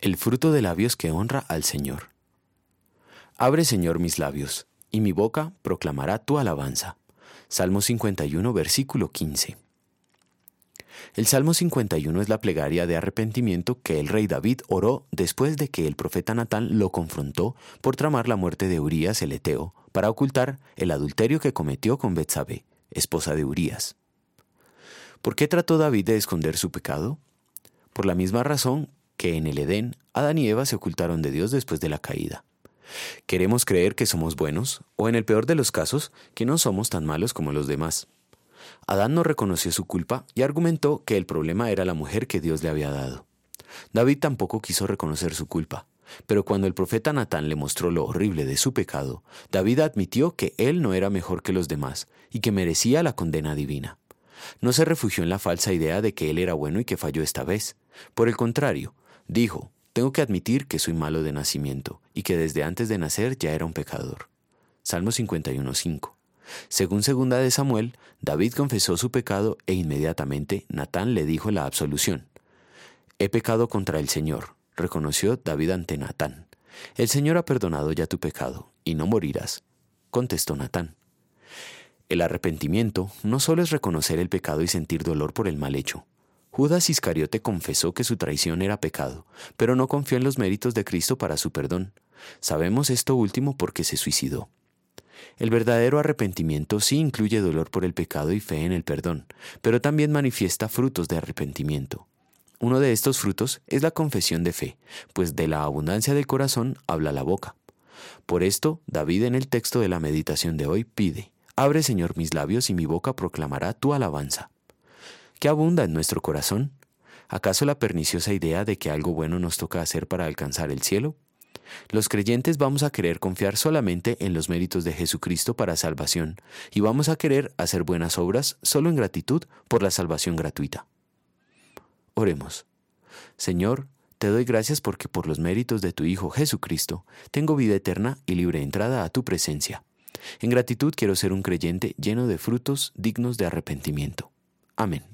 El fruto de labios que honra al Señor. Abre, Señor, mis labios, y mi boca proclamará tu alabanza. Salmo 51, versículo 15. El Salmo 51 es la plegaria de arrepentimiento que el rey David oró después de que el profeta Natán lo confrontó por tramar la muerte de Urías el Eteo para ocultar el adulterio que cometió con Betsabé, esposa de Urías. ¿Por qué trató David de esconder su pecado? Por la misma razón que en el Edén Adán y Eva se ocultaron de Dios después de la caída. Queremos creer que somos buenos, o en el peor de los casos, que no somos tan malos como los demás. Adán no reconoció su culpa y argumentó que el problema era la mujer que Dios le había dado. David tampoco quiso reconocer su culpa, pero cuando el profeta Natán le mostró lo horrible de su pecado, David admitió que él no era mejor que los demás y que merecía la condena divina. No se refugió en la falsa idea de que él era bueno y que falló esta vez. Por el contrario, dijo, tengo que admitir que soy malo de nacimiento y que desde antes de nacer ya era un pecador. Salmo 51.5. Según segunda de Samuel, David confesó su pecado e inmediatamente Natán le dijo la absolución. He pecado contra el Señor, reconoció David ante Natán. El Señor ha perdonado ya tu pecado, y no morirás, contestó Natán. El arrepentimiento no solo es reconocer el pecado y sentir dolor por el mal hecho. Judas Iscariote confesó que su traición era pecado, pero no confió en los méritos de Cristo para su perdón. Sabemos esto último porque se suicidó. El verdadero arrepentimiento sí incluye dolor por el pecado y fe en el perdón, pero también manifiesta frutos de arrepentimiento. Uno de estos frutos es la confesión de fe, pues de la abundancia del corazón habla la boca. Por esto, David en el texto de la meditación de hoy pide, Abre Señor mis labios y mi boca proclamará tu alabanza. ¿Qué abunda en nuestro corazón? ¿Acaso la perniciosa idea de que algo bueno nos toca hacer para alcanzar el cielo? Los creyentes vamos a querer confiar solamente en los méritos de Jesucristo para salvación y vamos a querer hacer buenas obras solo en gratitud por la salvación gratuita. Oremos. Señor, te doy gracias porque por los méritos de tu Hijo Jesucristo tengo vida eterna y libre entrada a tu presencia. En gratitud quiero ser un creyente lleno de frutos dignos de arrepentimiento. Amén.